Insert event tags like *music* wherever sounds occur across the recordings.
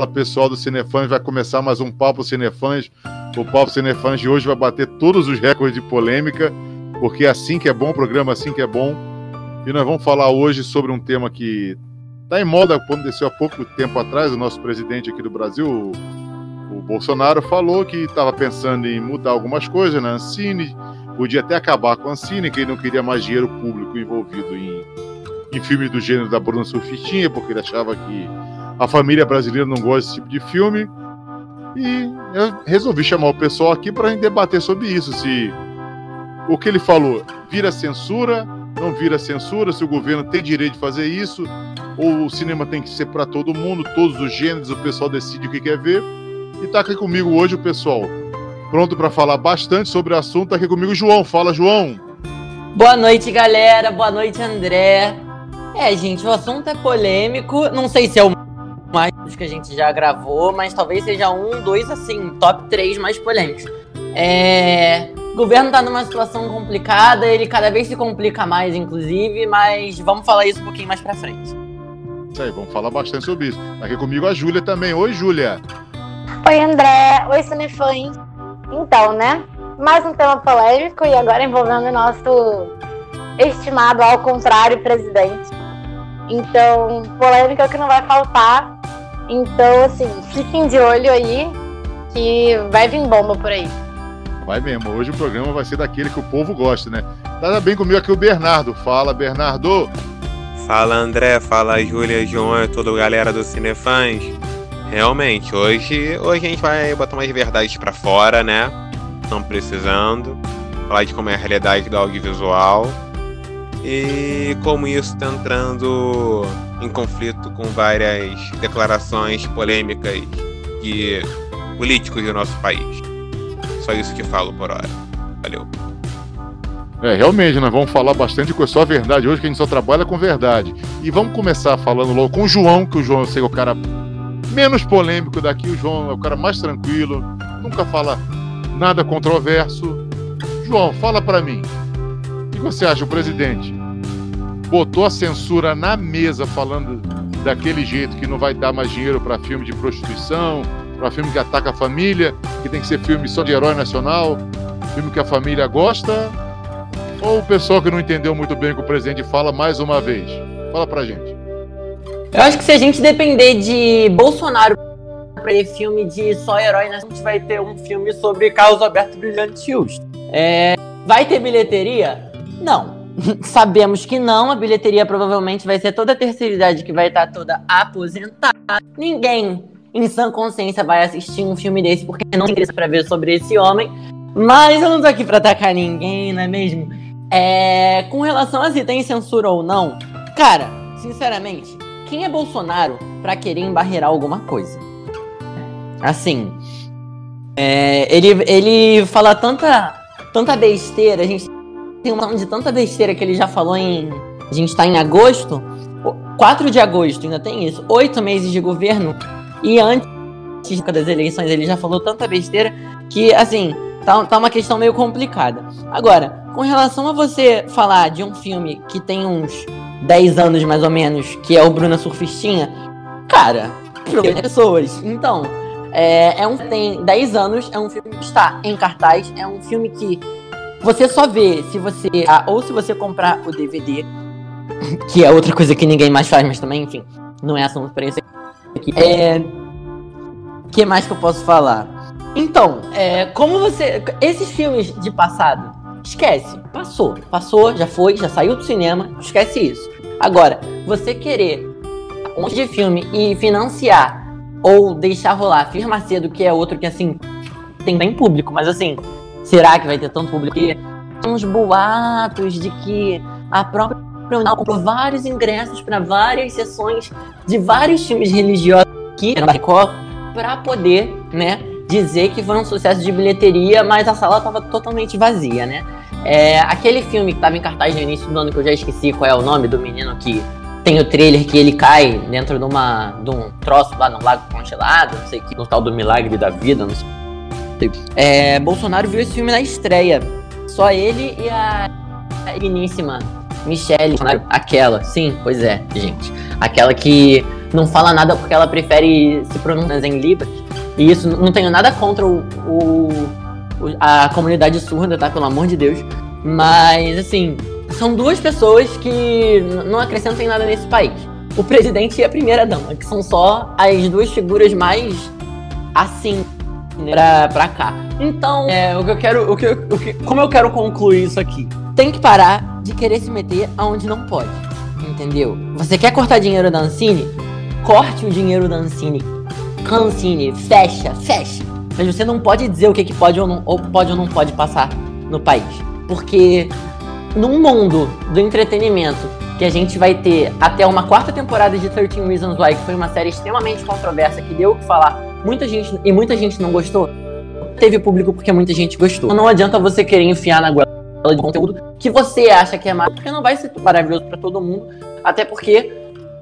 Fala pessoal do Cinefãs, vai começar mais um Papo Cinefãs. O Papo Cinefãs de hoje vai bater todos os recordes de polêmica, porque é assim que é bom, o programa é assim que é bom. E nós vamos falar hoje sobre um tema que está em moda, aconteceu há pouco tempo atrás. O nosso presidente aqui do Brasil, o Bolsonaro, falou que estava pensando em mudar algumas coisas na Ancine, podia até acabar com a Ancine, que ele não queria mais dinheiro público envolvido em, em filmes do gênero da Bruna Surfistinha, porque ele achava que a família brasileira não gosta desse tipo de filme. E eu resolvi chamar o pessoal aqui para debater sobre isso. Se o que ele falou vira censura, não vira censura, se o governo tem direito de fazer isso, ou o cinema tem que ser para todo mundo, todos os gêneros, o pessoal decide o que quer ver. E tá aqui comigo hoje o pessoal pronto para falar bastante sobre o assunto. Tá aqui comigo o João. Fala, João. Boa noite, galera. Boa noite, André. É, gente, o assunto é polêmico. Não sei se é o mais que a gente já gravou, mas talvez seja um, dois, assim, top três mais polêmicos. É... O governo tá numa situação complicada, ele cada vez se complica mais, inclusive, mas vamos falar isso um pouquinho mais pra frente. Isso aí, vamos falar bastante sobre isso. Tá aqui comigo a Júlia também. Oi, Júlia. Oi, André. Oi, Cinefãs. Então, né? Mais um tema polêmico e agora envolvendo o nosso estimado ao contrário presidente. Então, polêmica que não vai faltar. Então, assim, fiquem de olho aí que vai vir bomba por aí. Vai mesmo. Hoje o programa vai ser daquele que o povo gosta, né? Tá bem comigo aqui o Bernardo. Fala, Bernardo. Fala, André. Fala, Júlia, João e toda a galera do Cinefãs. Realmente, hoje, hoje a gente vai botar umas verdades para fora, né? Estão precisando. Falar de como é a realidade do audiovisual e como isso está entrando em conflito com várias declarações polêmicas de políticos do nosso país. Só isso que falo por hora. Valeu. É, realmente, nós vamos falar bastante com só a verdade hoje, que a gente só trabalha com verdade. E vamos começar falando logo com o João, que o João eu sei que é o cara menos polêmico daqui, o João é o cara mais tranquilo, nunca fala nada controverso. João, fala para mim que você acha? O presidente botou a censura na mesa falando daquele jeito que não vai dar mais dinheiro para filme de prostituição, para filme que ataca a família, que tem que ser filme só de herói nacional, filme que a família gosta? Ou o pessoal que não entendeu muito bem o que o presidente fala mais uma vez? Fala pra gente. Eu acho que se a gente depender de Bolsonaro para filme de só herói, a gente vai ter um filme sobre Carlos Alberto Brilhante Justo. É, vai ter bilheteria? Não. *laughs* Sabemos que não, a bilheteria provavelmente vai ser toda a terceira idade que vai estar toda aposentada. Ninguém em sã consciência vai assistir um filme desse porque não tem interesse para ver sobre esse homem. Mas eu não tô aqui pra atacar ninguém, não é mesmo? É, com relação a se tem censura ou não, cara, sinceramente, quem é Bolsonaro para querer embarrear alguma coisa? Assim, é, ele, ele fala tanta, tanta besteira, a gente tem uma de tanta besteira que ele já falou em. A gente tá em agosto. 4 de agosto, ainda tem isso. Oito meses de governo. E antes das eleições ele já falou tanta besteira que, assim, tá, tá uma questão meio complicada. Agora, com relação a você falar de um filme que tem uns 10 anos mais ou menos, que é o Bruna Surfistinha, cara, pessoas. Então, é, é um tem 10 anos, é um filme que está em cartaz, é um filme que você só vê se você. Ah, ou se você comprar o DVD, que é outra coisa que ninguém mais faz, mas também, enfim, não é assunto pra isso aqui. É. O que mais que eu posso falar? Então, é, como você. Esses filmes de passado, esquece. Passou. Passou, já foi, já saiu do cinema, esquece isso. Agora, você querer um monte de filme e financiar ou deixar rolar, afirma cedo que é outro que assim tem bem público, mas assim, será que vai ter tanto público? Tem uns boatos de que a própria Unal comprou vários ingressos para várias sessões de vários filmes religiosos aqui no Record para poder, né, dizer que foi um sucesso de bilheteria, mas a sala estava totalmente vazia, né? É, aquele filme que estava em cartaz no início do ano, que eu já esqueci qual é o nome do menino que tem o trailer que ele cai dentro de, uma, de um troço lá no lago congelado, não sei que, no tal do milagre da vida, não sei é, Bolsonaro viu esse filme na estreia. Só ele e a digníssima Michelle, aquela, sim, pois é, gente. Aquela que não fala nada porque ela prefere se pronunciar em Libras. E isso não tenho nada contra o, o, a comunidade surda, tá? Pelo amor de Deus. Mas, assim, são duas pessoas que não acrescentam nada nesse país. O presidente e a primeira-dama, que são só as duas figuras mais assim pra, pra cá. Então, é, o que eu quero. O que, o que, como eu quero concluir isso aqui? Tem que parar de querer se meter aonde não pode. Entendeu? Você quer cortar dinheiro da Ancine? Corte o dinheiro da Ancine. Cancine, fecha, fecha. Mas você não pode dizer o que, que pode ou não, ou pode ou não pode passar no país. Porque num mundo do entretenimento que a gente vai ter até uma quarta temporada de 13 Reasons Why, que foi uma série extremamente controversa, que deu o que falar, muita gente e muita gente não gostou. Teve público porque muita gente gostou. Não adianta você querer enfiar na goela de conteúdo que você acha que é maravilhoso, porque não vai ser maravilhoso para todo mundo, até porque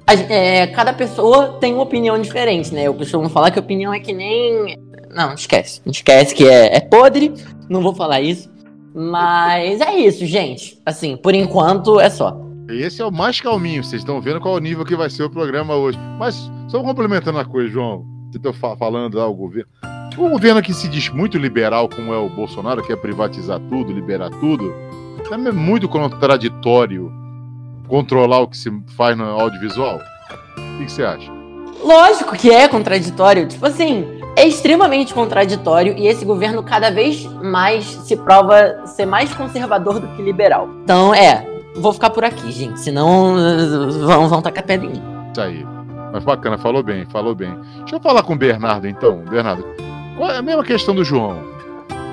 a, é, cada pessoa tem uma opinião diferente, né? Eu costumo falar que opinião é que nem. Não, esquece. Esquece que é, é podre, não vou falar isso. Mas é isso, gente. Assim, por enquanto é só. Esse é o mais calminho, vocês estão vendo qual o nível que vai ser o programa hoje. Mas, só complementando a coisa, João, você está falando lá o governo. O governo que se diz muito liberal, como é o Bolsonaro, quer privatizar tudo, liberar tudo, é muito contraditório controlar o que se faz no audiovisual. O que você acha? Lógico que é contraditório. Tipo assim, é extremamente contraditório e esse governo cada vez mais se prova ser mais conservador do que liberal. Então, é, vou ficar por aqui, gente, senão vão, vão tacar pedra em mim. Isso aí. Mas bacana, falou bem, falou bem. Deixa eu falar com o Bernardo então. Bernardo, é a mesma questão do João?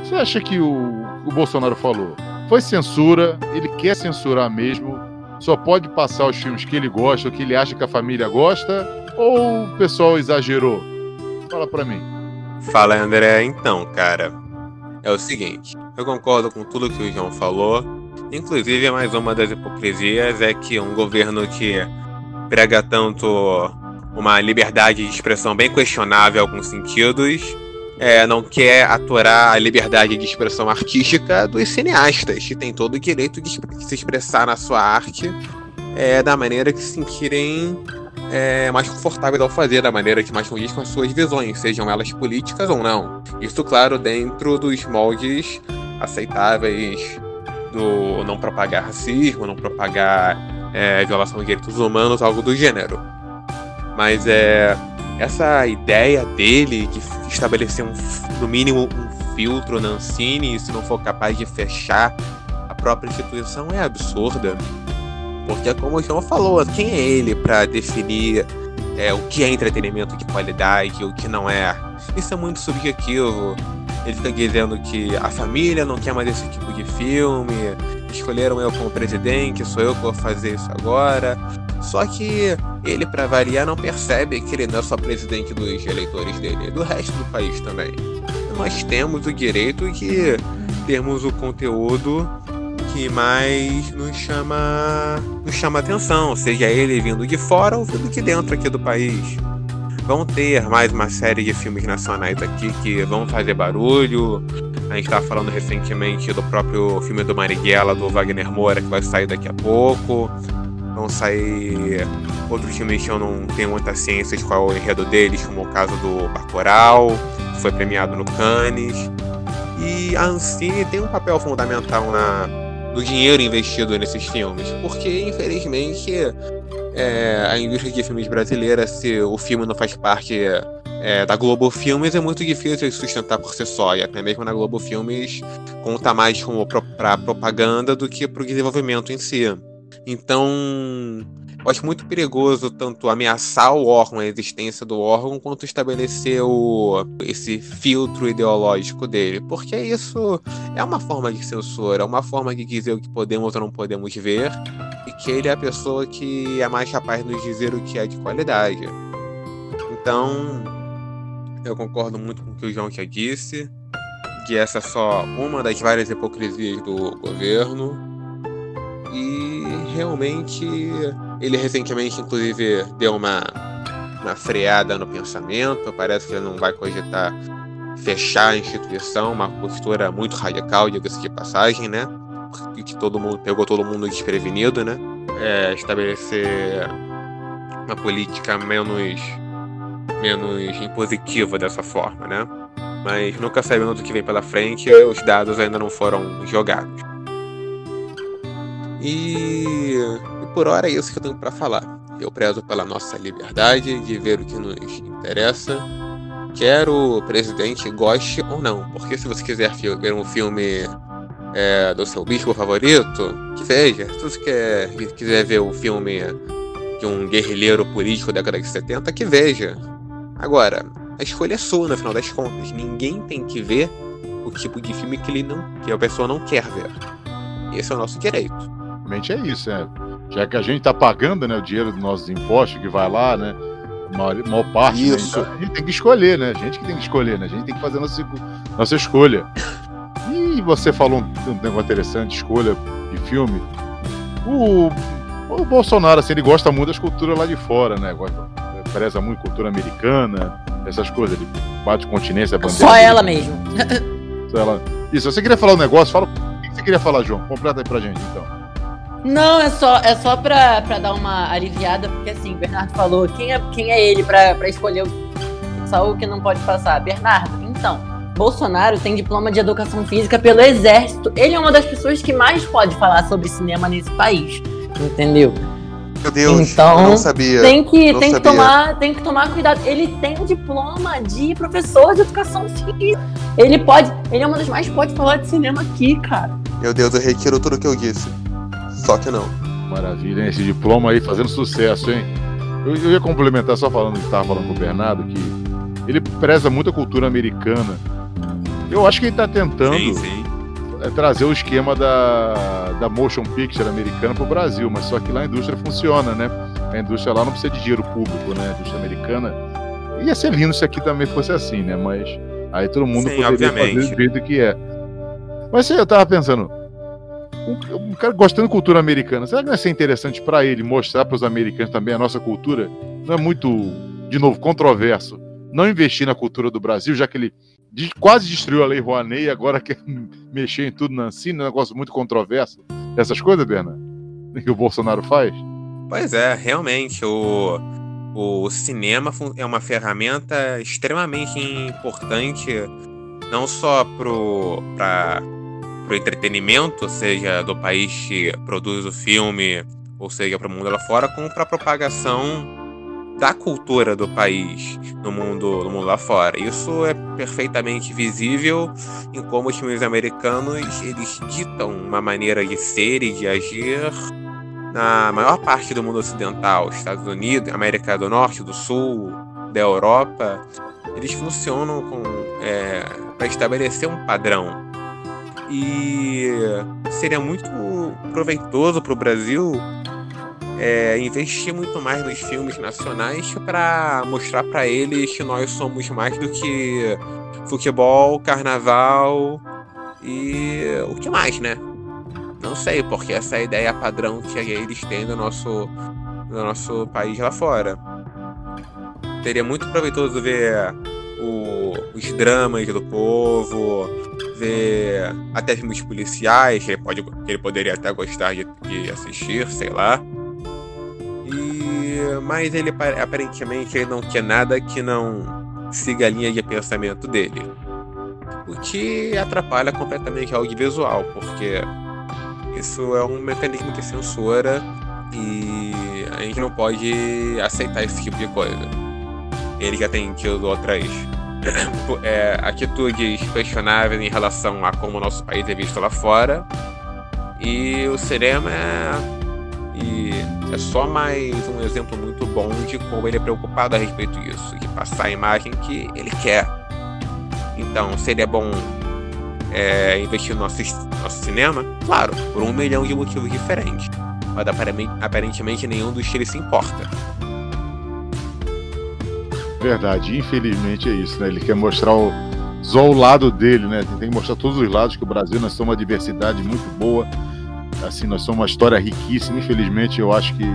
Você acha que o, o Bolsonaro falou? Foi censura, ele quer censurar mesmo, só pode passar os filmes que ele gosta, que ele acha que a família gosta, ou o pessoal exagerou? Fala pra mim. Fala, André. Então, cara, é o seguinte. Eu concordo com tudo que o João falou. Inclusive, mais uma das hipocrisias é que um governo que prega tanto uma liberdade de expressão bem questionável em alguns sentidos, é, não quer aturar a liberdade de expressão artística dos cineastas, que têm todo o direito de se expressar na sua arte é, da maneira que se sentirem é, mais confortáveis ao fazer, da maneira que mais condiz com as suas visões, sejam elas políticas ou não. Isso, claro, dentro dos moldes aceitáveis do não propagar racismo, não propagar é, violação de direitos humanos, algo do gênero. Mas é essa ideia dele de estabelecer um, no mínimo um filtro na Ancine, e se não for capaz de fechar a própria instituição, é absurda. Porque, como o João falou, quem é ele para definir é, o que é entretenimento de qualidade e o que não é? Isso é muito subjetivo. Ele fica dizendo que a família não quer mais esse tipo de filme, escolheram eu como presidente, sou eu que vou fazer isso agora. Só que ele, para variar, não percebe que ele não é só presidente dos eleitores dele, é do resto do país também. Nós temos o direito de termos o conteúdo que mais nos chama, nos chama atenção, seja ele vindo de fora ou vindo de dentro aqui do país. Vão ter mais uma série de filmes nacionais aqui que vão fazer barulho. A gente estava falando recentemente do próprio filme do Marighella, do Wagner Moura, que vai sair daqui a pouco. Vão sair outros filmes que eu não tenho muita ciência de qual é o enredo deles, como o caso do Bacurau, que foi premiado no Cannes. E a Ancine tem um papel fundamental na, do dinheiro investido nesses filmes, porque infelizmente é, a indústria de filmes brasileira, se o filme não faz parte é, da Globo Filmes, é muito difícil sustentar por si só, e até mesmo na Globo Filmes conta mais para propaganda do que para o desenvolvimento em si. Então, eu acho muito perigoso tanto ameaçar o órgão, a existência do órgão, quanto estabelecer o, esse filtro ideológico dele. Porque isso é uma forma de censura, é uma forma de dizer o que podemos ou não podemos ver, e que ele é a pessoa que é mais capaz de nos dizer o que é de qualidade. Então, eu concordo muito com o que o João já disse, que essa é só uma das várias hipocrisias do governo. E realmente ele recentemente, inclusive, deu uma, uma freada no pensamento. Parece que ele não vai cogitar fechar a instituição, uma postura muito radical, diga-se de passagem, né? Que todo mundo pegou todo mundo desprevenido, né? É, estabelecer uma política menos, menos impositiva dessa forma, né? Mas nunca sabendo do que vem pela frente, os dados ainda não foram jogados. E, e por hora é isso que eu tenho para falar. Eu prezo pela nossa liberdade de ver o que nos interessa, quer o presidente goste ou não. Porque se você quiser ver um filme é, do seu bispo favorito, que veja. Se você quer, quiser ver o filme de um guerrilheiro político da década de 70, que veja. Agora, a escolha é sua no final das contas. Ninguém tem que ver o tipo de filme que ele não, que a pessoa não quer ver. Esse é o nosso direito. Realmente é isso, é. Já que a gente está pagando né, o dinheiro dos nossos impostos que vai lá, né? Maior, maior parte, né, Isso. então a gente tem que escolher, né? A gente que tem que escolher, né? A gente tem que fazer nossa, nossa escolha. E você falou um, um negócio interessante, escolha de filme. O, o Bolsonaro, assim, ele gosta muito das culturas lá de fora, né? Gosta, preza muito cultura americana, essas coisas. Ele bate continência, bandeira. Só ela mesmo. *laughs* Só ela. Isso, você queria falar um negócio? Fala. O que você queria falar, João? Completa aí pra gente, então. Não, é só, é só pra, pra dar uma aliviada, porque assim, o Bernardo falou, quem é, quem é ele pra, pra escolher o Saul que não pode passar? Bernardo, então, Bolsonaro tem diploma de educação física pelo Exército. Ele é uma das pessoas que mais pode falar sobre cinema nesse país. Entendeu? Meu Deus, Então, não sabia. Tem que, tem que sabia. tomar, tem que tomar cuidado. Ele tem diploma de professor de educação física. Ele pode, ele é uma das mais pode falar de cinema aqui, cara. Meu Deus, eu retiro tudo que eu disse. Só que não. Maravilha, hein? Esse diploma aí fazendo sucesso, hein? Eu, eu ia complementar só falando que estava falando com o Bernardo, que ele preza muito a cultura americana. Eu acho que ele está tentando Sim, sim. é, trazer o esquema da, da motion picture americana para o Brasil, mas só que lá a indústria funciona, né? A indústria lá não precisa de dinheiro público, né? A indústria americana. Ia ser lindo se aqui também fosse assim, né? Mas aí todo mundo Sim, poderia obviamente. fazer do jeito que é. Mas eu tava pensando, um, cara gostando de cultura americana, será que não ia ser interessante para ele mostrar para os americanos também a nossa cultura? Não é muito, de novo, controverso não investir na cultura do Brasil, já que ele quase destruiu a Lei Rouanet e agora *laughs* quer mexer em tudo na Ancine, um negócio muito controverso. Essas coisas, Berna, que o Bolsonaro faz? Pois é, realmente, o, o cinema é uma ferramenta extremamente importante, não só pro, pra, pro entretenimento, seja do país que produz o filme, ou seja, para o mundo lá fora, como para propagação da cultura do país no mundo, no mundo lá fora. Isso é perfeitamente visível em como os filmes americanos eles ditam uma maneira de ser e de agir na maior parte do mundo ocidental, Estados Unidos, América do Norte, do Sul, da Europa, eles funcionam com para estabelecer um padrão. E seria muito proveitoso para o Brasil é, investir muito mais nos filmes nacionais para mostrar para eles que nós somos mais do que futebol, carnaval e o que mais, né? Não sei, porque essa é a ideia padrão que eles têm do nosso, do nosso país lá fora. Seria muito proveitoso ver o- os dramas do povo, ver até filmes policiais, que ele, pode, que ele poderia até gostar de, de assistir, sei lá. E, mas ele pa- aparentemente ele não quer nada que não siga a linha de pensamento dele. O que atrapalha completamente o audiovisual, porque isso é um mecanismo que censura e a gente não pode aceitar esse tipo de coisa. Ele já tem tido outras é, atitudes questionáveis em relação a como o nosso país é visto lá fora. E o cinema é, e é só mais um exemplo muito bom de como ele é preocupado a respeito disso, de passar a imagem que ele quer. Então, seria bom é, investir no nosso, nosso cinema? Claro, por um milhão de motivos diferentes. Mas aparentemente, nenhum dos ele se importa. Verdade, infelizmente é isso, né? Ele quer mostrar o, só o lado dele, né? Tem que mostrar todos os lados que o Brasil nós somos uma diversidade muito boa. Assim, nós somos uma história riquíssima. Infelizmente, eu acho que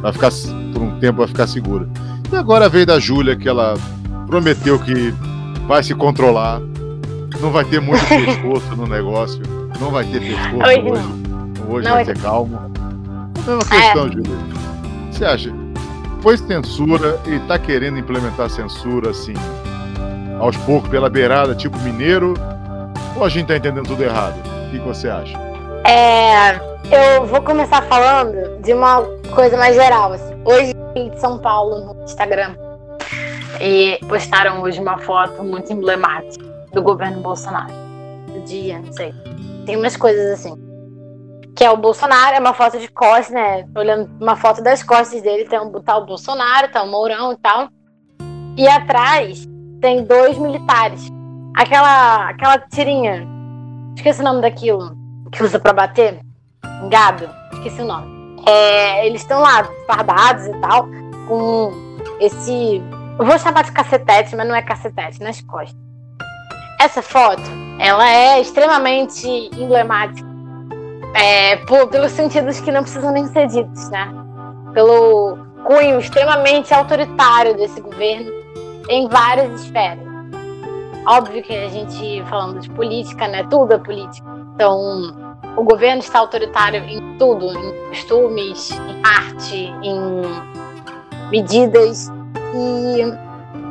vai ficar por um tempo vai ficar segura. E agora veio da Júlia que ela prometeu que vai se controlar, não vai ter muito *laughs* pescoço no negócio, não vai ter pescoço Hoje hoje. Hoje Não, vai hoje ser calmo. A mesma questão, Júlia. Você acha? Foi censura e tá querendo implementar censura assim, aos poucos, pela beirada, tipo mineiro? Ou a gente tá entendendo tudo errado? O que, que você acha? É, eu vou começar falando de uma coisa mais geral. Assim. Hoje em São Paulo no Instagram e postaram hoje uma foto muito emblemática do governo Bolsonaro. Do dia, não sei. Tem umas coisas assim. Que é o Bolsonaro, é uma foto de costas, né? Olhando uma foto das costas dele, tem um, tá o Bolsonaro, tá o Mourão e tal. E atrás tem dois militares. Aquela, aquela tirinha. Esqueci o nome daquilo que usa para bater. Gado. Esqueci o nome. É, eles estão lá, fardados e tal, com esse. Eu vou chamar de cacetete, mas não é cacetete, nas costas. Essa foto, ela é extremamente emblemática. É, por, pelos sentidos que não precisam nem ser ditos, né? Pelo cunho extremamente autoritário desse governo em várias esferas. Óbvio que a gente, falando de política, né? Tudo é política. Então, o governo está autoritário em tudo, em costumes, em arte, em medidas. E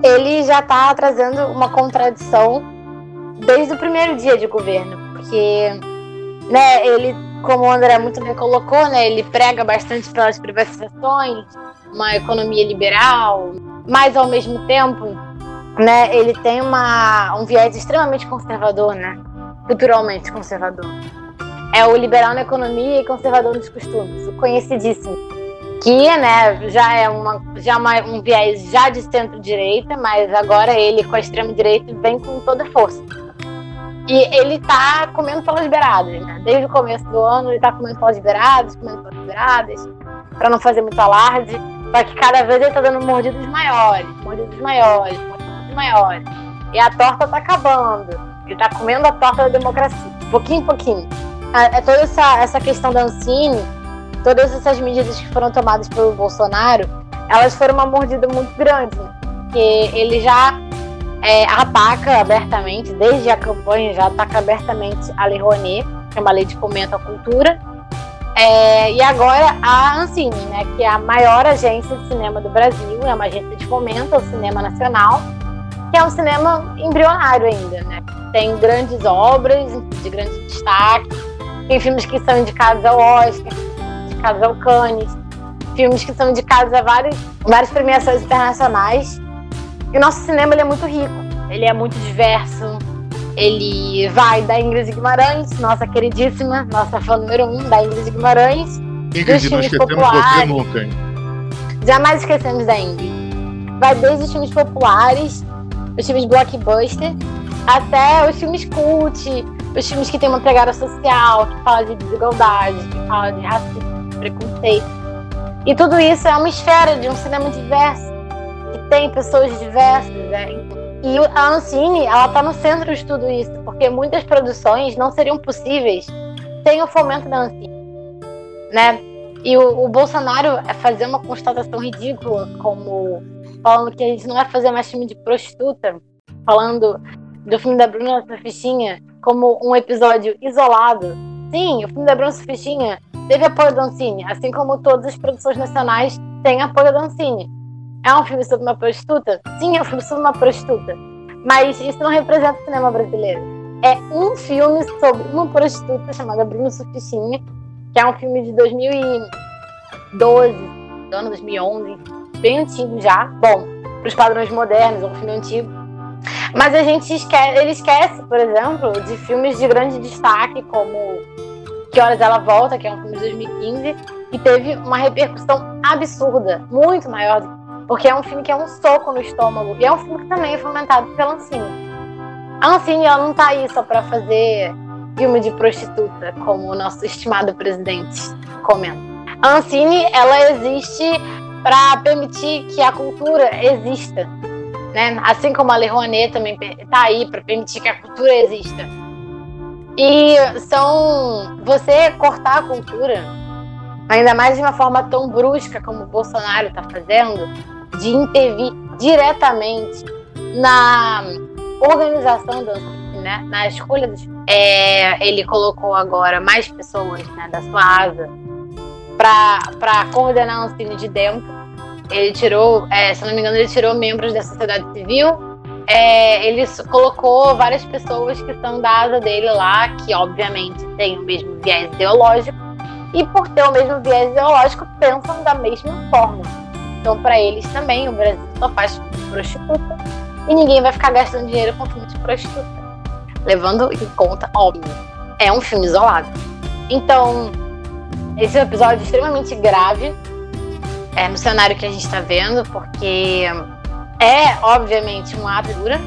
ele já está trazendo uma contradição desde o primeiro dia de governo, porque né, ele, como o André muito bem colocou, né, ele prega bastante pelas privatizações, uma economia liberal, mas ao mesmo tempo, né, ele tem uma, um viés extremamente conservador, né, culturalmente conservador é o liberal na economia e conservador nos costumes, o conhecidíssimo. Que né, já é uma, já uma, um viés já de centro-direita, mas agora ele com a extrema-direita vem com toda força. E ele tá comendo pelas beiradas, né? Desde o começo do ano ele tá comendo pelas beiradas, comendo pelas beiradas, para não fazer muito alarde. Só que cada vez ele tá dando mordidos maiores, mordidos maiores, mordidos maiores. E a torta tá acabando. Ele tá comendo a torta da democracia, pouquinho em pouquinho é toda essa, essa questão da Ancine, todas essas medidas que foram tomadas pelo Bolsonaro, elas foram uma mordida muito grande, né? porque ele já é, ataca abertamente, desde a campanha, já ataca abertamente a Lei Rouanet, que é uma lei de fomento à cultura, é, e agora a Ancine, né, que é a maior agência de cinema do Brasil, é uma agência de fomento ao cinema nacional, que é um cinema embrionário ainda, né? Tem grandes obras de grande destaque, tem filmes que são indicados ao Oscar, indicados ao Cannes, filmes que são indicados a várias, várias premiações internacionais. E o nosso cinema ele é muito rico, ele é muito diverso. Ele vai da Ingrid Guimarães, nossa queridíssima, nossa fã número um da Ingrid Guimarães. Ingrid, não esquecemos populares. você nunca, hein? Jamais esquecemos da Ingrid. Vai desde os filmes populares, os filmes blockbuster, até os filmes cult, os filmes que têm uma pegada social, que fala de desigualdade, que fala de racismo, de preconceito. E tudo isso é uma esfera de um cinema diverso, tem pessoas diversas. Né? E a Ancine, ela está no centro de tudo isso, porque muitas produções não seriam possíveis sem o fomento da Ancine. Né? E o, o Bolsonaro é fazer uma constatação ridícula, como falando que a gente não vai fazer mais filme de prostituta, falando do filme da Bruna Surfistinha como um episódio isolado. Sim, o filme da Bruna Surfistinha teve apoio da Ancine, assim como todas as produções nacionais têm apoio da Ancine. É um filme sobre uma prostituta? Sim, é um filme sobre uma prostituta. Mas isso não representa o cinema brasileiro. É um filme sobre uma prostituta chamada Bruno Surfistinha, que é um filme de 2012, do ano 2011, bem antigo já. Bom, para os padrões modernos, é um filme antigo. Mas a gente esquece, ele esquece, por exemplo, de filmes de grande destaque, como Que Horas Ela Volta, que é um filme de 2015, que teve uma repercussão absurda, muito maior, porque é um filme que é um soco no estômago, e é um filme que também é fomentado pela Ancine. A Ancine, ela não tá aí só para fazer filme de prostituta, como o nosso estimado presidente comenta. A Ancine, ela existe para permitir que a cultura exista, né? Assim como a Lei Rouanet também está aí para permitir que a cultura exista. E são você cortar a cultura, ainda mais de uma forma tão brusca como o Bolsonaro está fazendo, de intervir diretamente na organização do né? na escolha dos é, ele colocou agora mais pessoas né, da sua asa para coordenar o ensino de dentro ele tirou, é, se não me engano, ele tirou membros da sociedade civil. É, ele colocou várias pessoas que são da asa dele lá, que obviamente têm o mesmo viés ideológico, e por ter o mesmo viés ideológico, pensam da mesma forma. Então, para eles também, o Brasil só faz prostituta e ninguém vai ficar gastando dinheiro com filme de prostituta. Levando em conta, óbvio, é um filme isolado. Então, esse é um episódio extremamente grave é, no cenário que a gente está vendo, porque é, obviamente, uma ato dura,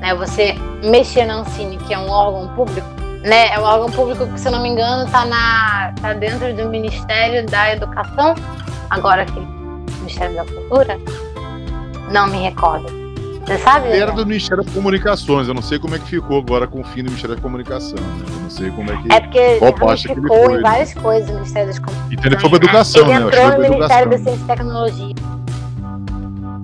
né? Você mexer na Ancine, que é um órgão público, né? É um órgão público que, se eu não me engano, está na, tá dentro do Ministério da Educação, agora que Ministério da Cultura, não me recordo. Você sabe? Era do Ministério das Comunicações. Eu não sei como é que ficou agora com o fim do Ministério da Comunicação. Né? Eu não sei como é que. É porque Qual ele parte que ele ficou foi, em né? várias coisas no Ministério das Comunicações. Então ele foi pra educação, Ele né? Entrou no Ministério da. Ciência e Tecnologia.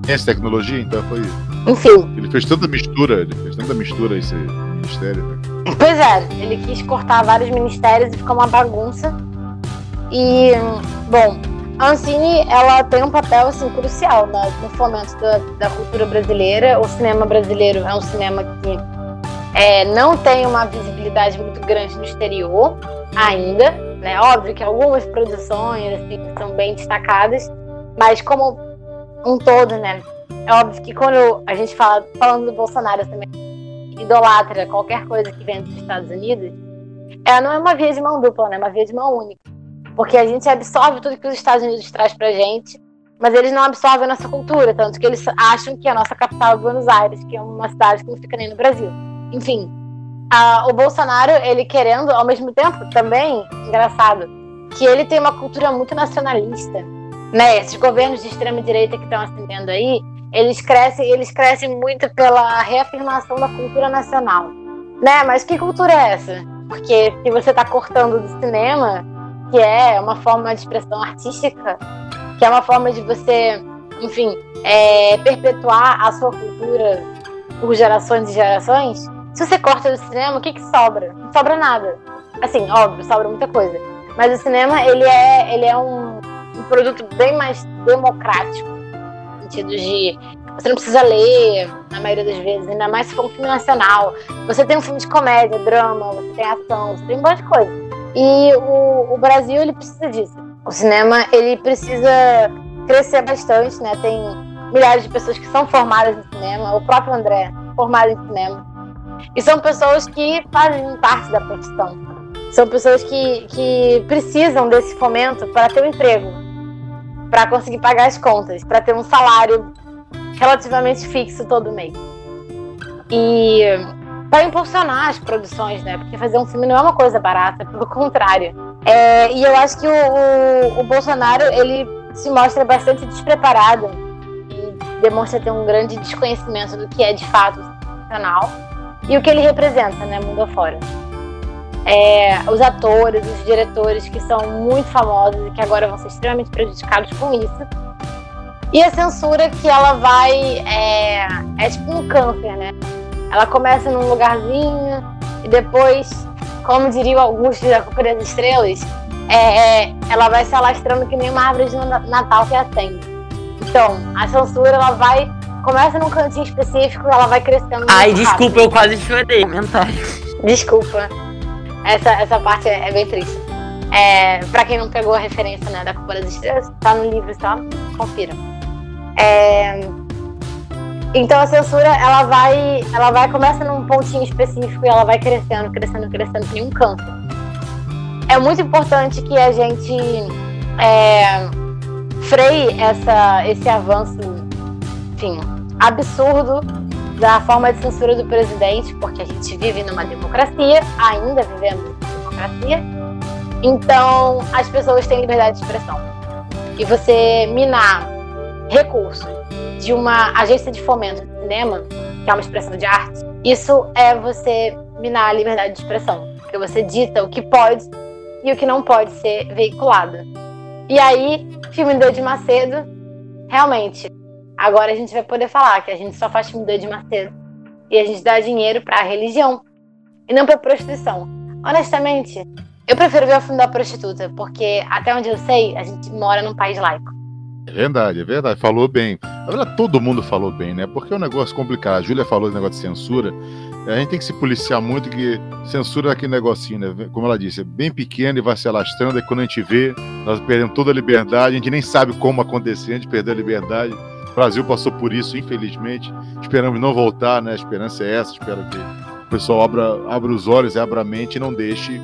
Ciência e tecnologia, então foi. Enfim, Ele fez tanta mistura, ele fez tanta mistura esse ministério. Né? Pois é, ele quis cortar vários ministérios e ficou uma bagunça. E, bom, a Ancine, ela tem um papel, assim, crucial né, no fomento da, da cultura brasileira. O cinema brasileiro é um cinema que é, não tem uma visibilidade muito grande no exterior ainda, né? Óbvio que algumas produções, assim, são bem destacadas, mas como um todo, né? É óbvio que quando a gente fala, falando do Bolsonaro também, idolatra qualquer coisa que vem dos Estados Unidos, ela não é uma via de mão dupla, né? É uma via de mão única. Porque a gente absorve tudo que os Estados Unidos traz pra gente, mas eles não absorvem a nossa cultura, tanto que eles acham que a nossa capital é Buenos Aires, que é uma cidade que não fica nem no Brasil. Enfim, a- o Bolsonaro, ele querendo, ao mesmo tempo, também, engraçado, que ele tem uma cultura muito nacionalista, né? Esses governos de extrema direita que estão ascendendo aí, eles crescem, eles crescem muito pela reafirmação da cultura nacional, né? Mas que cultura é essa? Porque se você está cortando do cinema, que é uma forma de expressão artística, que é uma forma de você, enfim, é, perpetuar a sua cultura por gerações e gerações, se você corta do cinema, o que que sobra? Não sobra nada. Assim, óbvio, sobra muita coisa. Mas o cinema, ele é, ele é um, um produto bem mais democrático, no sentido de você não precisa ler, na maioria das vezes, ainda mais se for um filme nacional. Você tem um filme de comédia, drama, você tem ação, você tem um monte de coisa. E o, o Brasil, ele precisa disso. O cinema, ele precisa crescer bastante, né? Tem milhares de pessoas que são formadas em cinema, o próprio André, formado em cinema. E são pessoas que fazem parte da profissão. São pessoas que, que precisam desse fomento para ter um emprego, para conseguir pagar as contas, para ter um salário relativamente fixo todo mês. E para impulsionar as produções, né? Porque fazer um filme não é uma coisa barata, pelo *laughs* contrário. É, e eu acho que o, o, o Bolsonaro ele se mostra bastante despreparado e demonstra ter um grande desconhecimento do que é de fato nacional e o que ele representa, né, mundo afora. É, os atores, os diretores que são muito famosos e que agora vão ser extremamente prejudicados com isso. E a censura que ela vai. É, é tipo um câncer, né? Ela começa num lugarzinho e depois, como diriam alguns da Culpa das Estrelas, é, é, ela vai se alastrando que nem uma árvore de na- Natal que acende. Então, a censura ela vai. Começa num cantinho específico, ela vai crescendo. Ai, desculpa, eu quase chorei. Comentário. Desculpa. Essa, essa parte é, é bem triste. É, pra quem não pegou a referência né, da Culpa das Estrelas, tá no livro, só confira. É, então a censura, ela vai, ela vai, começa num pontinho específico e ela vai crescendo, crescendo, crescendo, nem um câncer. É muito importante que a gente é, freie essa, esse avanço, enfim, absurdo da forma de censura do presidente, porque a gente vive numa democracia, ainda vivemos numa democracia. Então, as pessoas têm liberdade de expressão. E você minar recursos de uma agência de fomento de cinema, que é uma expressão de arte, isso é você minar a liberdade de expressão. Porque você dita o que pode e o que não pode ser veiculado. E aí, filme do Edir Macedo, realmente, agora a gente vai poder falar que a gente só faz filme do Edir Macedo e a gente dá dinheiro pra religião e não pra prostituição. Honestamente, eu prefiro ver o filme da prostituta, porque até onde eu sei, a gente mora num país laico. É verdade, é verdade. Falou bem. Na verdade, todo mundo falou bem, né? Porque é um negócio complicado. A Júlia falou do negócio de censura. A gente tem que se policiar muito, que censura é aquele negocinho, né? Como ela disse, é bem pequeno e vai se alastrando. E quando a gente vê, nós perdemos toda a liberdade. A gente nem sabe como acontecer, a gente perdeu a liberdade. O Brasil passou por isso, infelizmente. Esperamos não voltar, né? A esperança é essa. Espero que o pessoal abra, abra os olhos, abra a mente e não deixe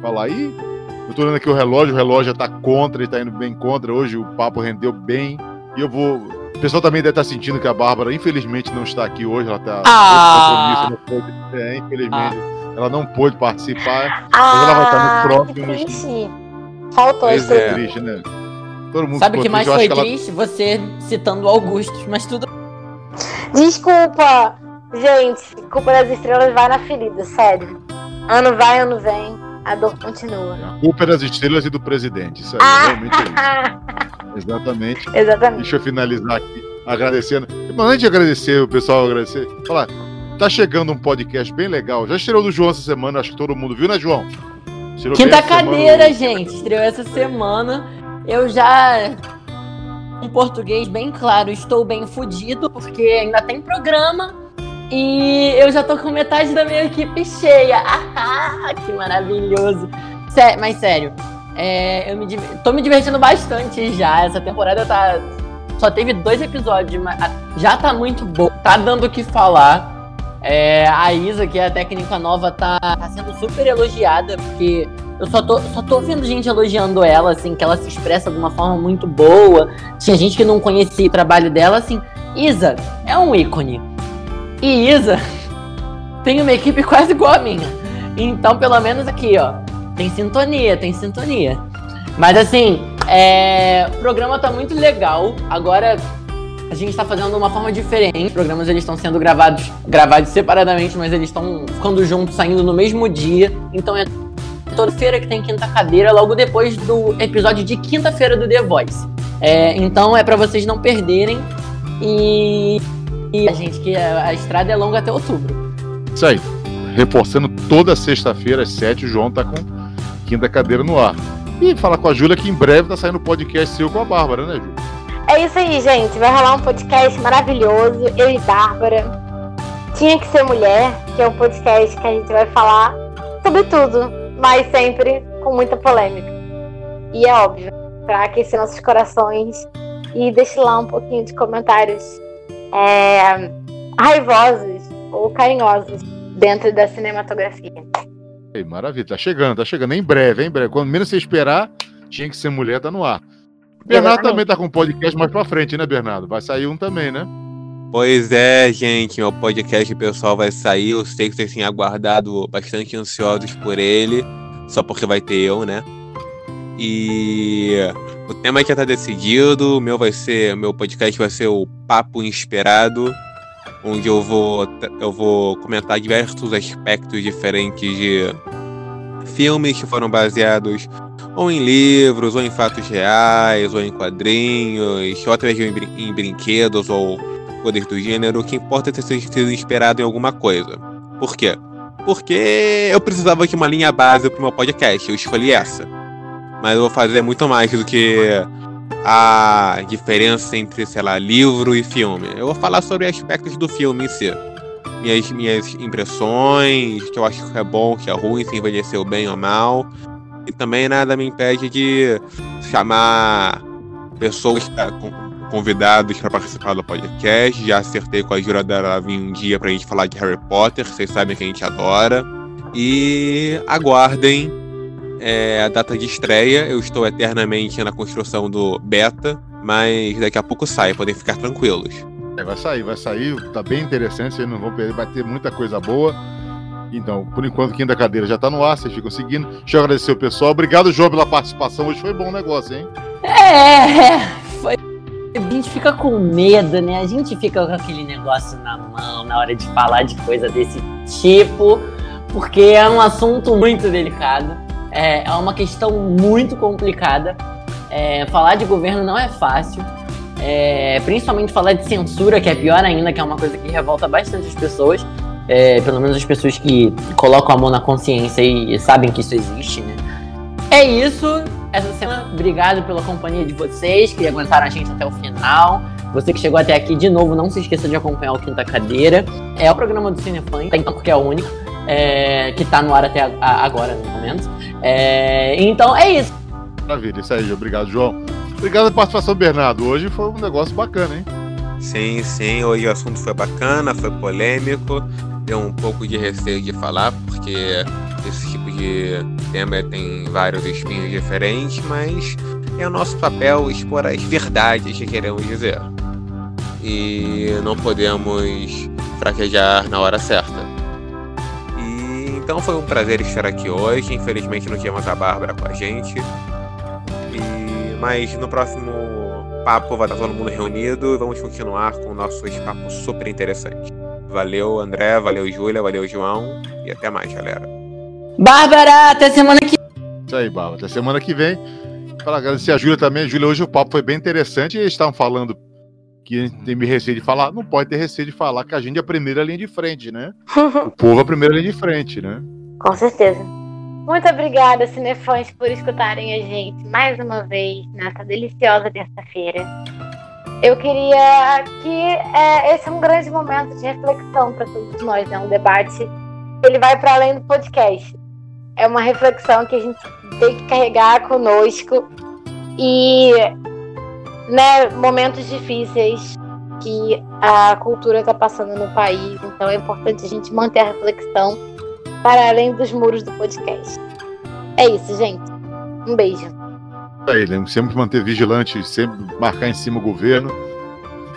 falar. E eu tô olhando aqui o relógio, o relógio já tá contra, ele tá indo bem contra. Hoje o papo rendeu bem. E eu vou. O pessoal também deve estar sentindo que a Bárbara, infelizmente, não está aqui hoje. Ela tá. Ah. Não pôde, é, infelizmente, ela não pôde participar. mas ela vai estar no Ah, próximo. que triste. Faltou isso. é. Triste, né? Todo mundo Sabe o que mais triste. Foi que ela- triste? Você citando Augustus, mas tudo. Desculpa, gente. Culpa das estrelas vai na ferida, sério. Ano vai, ano vem. A dor continua. A culpa é das estrelas e do presidente. Isso aí, Ah. realmente é isso. *laughs* Exatamente. Exatamente. Deixa eu finalizar aqui agradecendo. Mas antes de agradecer, o pessoal agradecer, falar, tá chegando um podcast bem legal. Já estreou do João essa semana, acho que todo mundo viu, né, João? Estreou Quinta semana cadeira, o- gente. Estreou essa semana. Eu já. Em português bem claro, estou bem fudido, porque ainda tem programa. E eu já tô com metade da minha equipe cheia. *laughs* Ah, que maravilhoso. Sé- mas sério, é, eu me, tô me divertindo bastante já. Essa temporada tá. Só teve dois episódios, mas já tá muito bom. Tá dando o que falar. É, a Isa, que é a técnica nova, tá, tá sendo super elogiada, porque eu só tô, só tô vendo gente elogiando ela, assim, que ela se expressa de uma forma muito boa. Tinha gente que não conhecia o trabalho dela, assim. Isa é um ícone. E Isa tem uma equipe *laughs* quase igual a minha. Então, pelo menos aqui, ó, tem sintonia, tem sintonia. Mas assim, é, o programa tá muito legal. Agora a gente tá fazendo de uma forma diferente. Os programas eles estão sendo gravados, gravados separadamente, mas eles estão ficando juntos, saindo no mesmo dia. Então é toda feira que tem quinta cadeira, logo depois do episódio de quinta-feira do The Voice. É, então é pra vocês não perderem. E, e a gente que a, a estrada é longa até outubro. Isso aí. Reforçando toda sexta-feira às sete, o João tá com quinta cadeira no ar. E falar com a Júlia que em breve tá saindo podcast seu com a Bárbara, né, Júlia? É isso aí, gente. Vai rolar um podcast maravilhoso. Eu e Bárbara. Tinha que ser mulher, que é um podcast que a gente vai falar sobre tudo, mas sempre com muita polêmica. E é óbvio, para aquecer nossos corações e deixar lá um pouquinho de comentários é, raivosos ou carinhosos dentro da cinematografia. Ei, maravilha, tá chegando, tá chegando. Em breve, em breve. Quando menos você esperar, tinha que ser mulher, tá no ar. Bernardo Exatamente. também tá com um podcast mais pra frente, né, Bernardo? Vai sair um também, né? Pois é, gente, meu podcast pessoal vai sair. Eu sei que vocês têm aguardado bastante ansiosos por ele, só porque vai ter eu, né? E o tema já tá decidido. O meu vai ser, meu podcast vai ser o Papo Inspirado, onde eu vou eu vou comentar diversos aspectos diferentes de filmes que foram baseados ou em livros, ou em fatos reais, ou em quadrinhos, ou até mesmo em, brin- em brinquedos ou coisas do gênero. O que importa é ter sido inspirado em alguma coisa. Por quê? Porque eu precisava de uma linha base pro meu podcast, eu escolhi essa. Mas eu vou fazer muito mais do que a diferença entre, sei lá, livro e filme. Eu vou falar sobre aspectos do filme em si. Minhas, minhas impressões, que eu acho que é bom, que é ruim, se envelheceu bem ou mal. E também nada me impede de chamar pessoas, con- convidados para participar do podcast. Já acertei com a Jura dela vir um dia pra gente falar de Harry Potter, vocês sabem que a gente adora. E aguardem é, a data de estreia. Eu estou eternamente na construção do beta, mas daqui a pouco sai, podem ficar tranquilos. É, vai sair, vai sair, tá bem interessante, vocês não vão perder, vai ter muita coisa boa. Então, por enquanto, quinta cadeira já tá no ar, vocês ficam seguindo. Deixa eu agradecer o pessoal. Obrigado, João, pela participação. Hoje foi bom o negócio, hein? É, foi. A gente fica com medo, né? A gente fica com aquele negócio na mão na hora de falar de coisa desse tipo, porque é um assunto muito delicado, é, é uma questão muito complicada. É, falar de governo não é fácil, é, principalmente falar de censura, que é pior ainda, que é uma coisa que revolta bastante as pessoas, é, pelo menos as pessoas que colocam a mão na consciência e sabem que isso existe, né? É isso. essa semana. Obrigado pela companhia de vocês que aguentaram a gente até o final. Você que chegou até aqui, de novo, não se esqueça de acompanhar o Quinta Cadeira. É o programa do Cinefã, então, porque é o único é, que tá no ar até agora, no momento. É, então, é isso. Maravilha, isso aí, obrigado, João. Obrigado pela participação, Bernardo. Hoje foi um negócio bacana, hein? Sim, sim, hoje o assunto foi bacana, foi polêmico, deu um pouco de receio de falar, porque esse tipo de tema tem vários espinhos diferentes, mas é o nosso papel expor as verdades que queremos dizer. E não podemos fraquejar na hora certa. Então foi um prazer estar aqui hoje. Infelizmente não tínhamos a Bárbara com a gente. E, mas no próximo papo vai estar todo mundo reunido e vamos continuar com nossos papos super interessantes. Valeu, André, valeu, Júlia, valeu, João e até mais, galera. Bárbara, até semana que Isso aí, Bárbara. Até semana que vem. Para agradecer a Júlia também. Júlia, hoje o papo foi bem interessante. E eles estavam falando que tem receio de falar. Não pode ter receio de falar que a gente é a primeira linha de frente, né? *laughs* o povo é a primeira linha de frente, né? Com certeza. Muito obrigada, cinefãs, por escutarem a gente mais uma vez nessa deliciosa terça-feira. Eu queria que é, esse é um grande momento de reflexão para todos nós, né? um debate. Ele vai para além do podcast. É uma reflexão que a gente tem que carregar conosco e, né, momentos difíceis que a cultura está passando no país. Então é importante a gente manter a reflexão para além dos muros do podcast. É isso, gente. Um beijo. Aí, sempre manter vigilante, sempre marcar em cima o governo,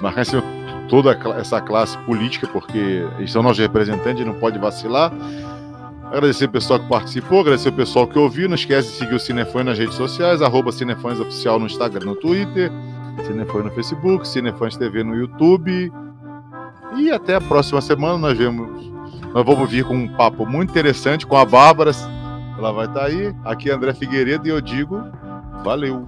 marcar em cima toda essa classe política, porque eles são nossos representantes, não pode vacilar. Agradecer o pessoal que participou, agradecer o pessoal que ouviu. Não esquece de seguir o Cinefone nas redes sociais, arroba Cinefões Oficial no Instagram no Twitter, Cinefone no Facebook, Cinefões TV no YouTube. E até a próxima semana nós vemos nós vamos vir com um papo muito interessante com a Bárbara. Ela vai estar tá aí. Aqui é André Figueiredo e eu digo valeu.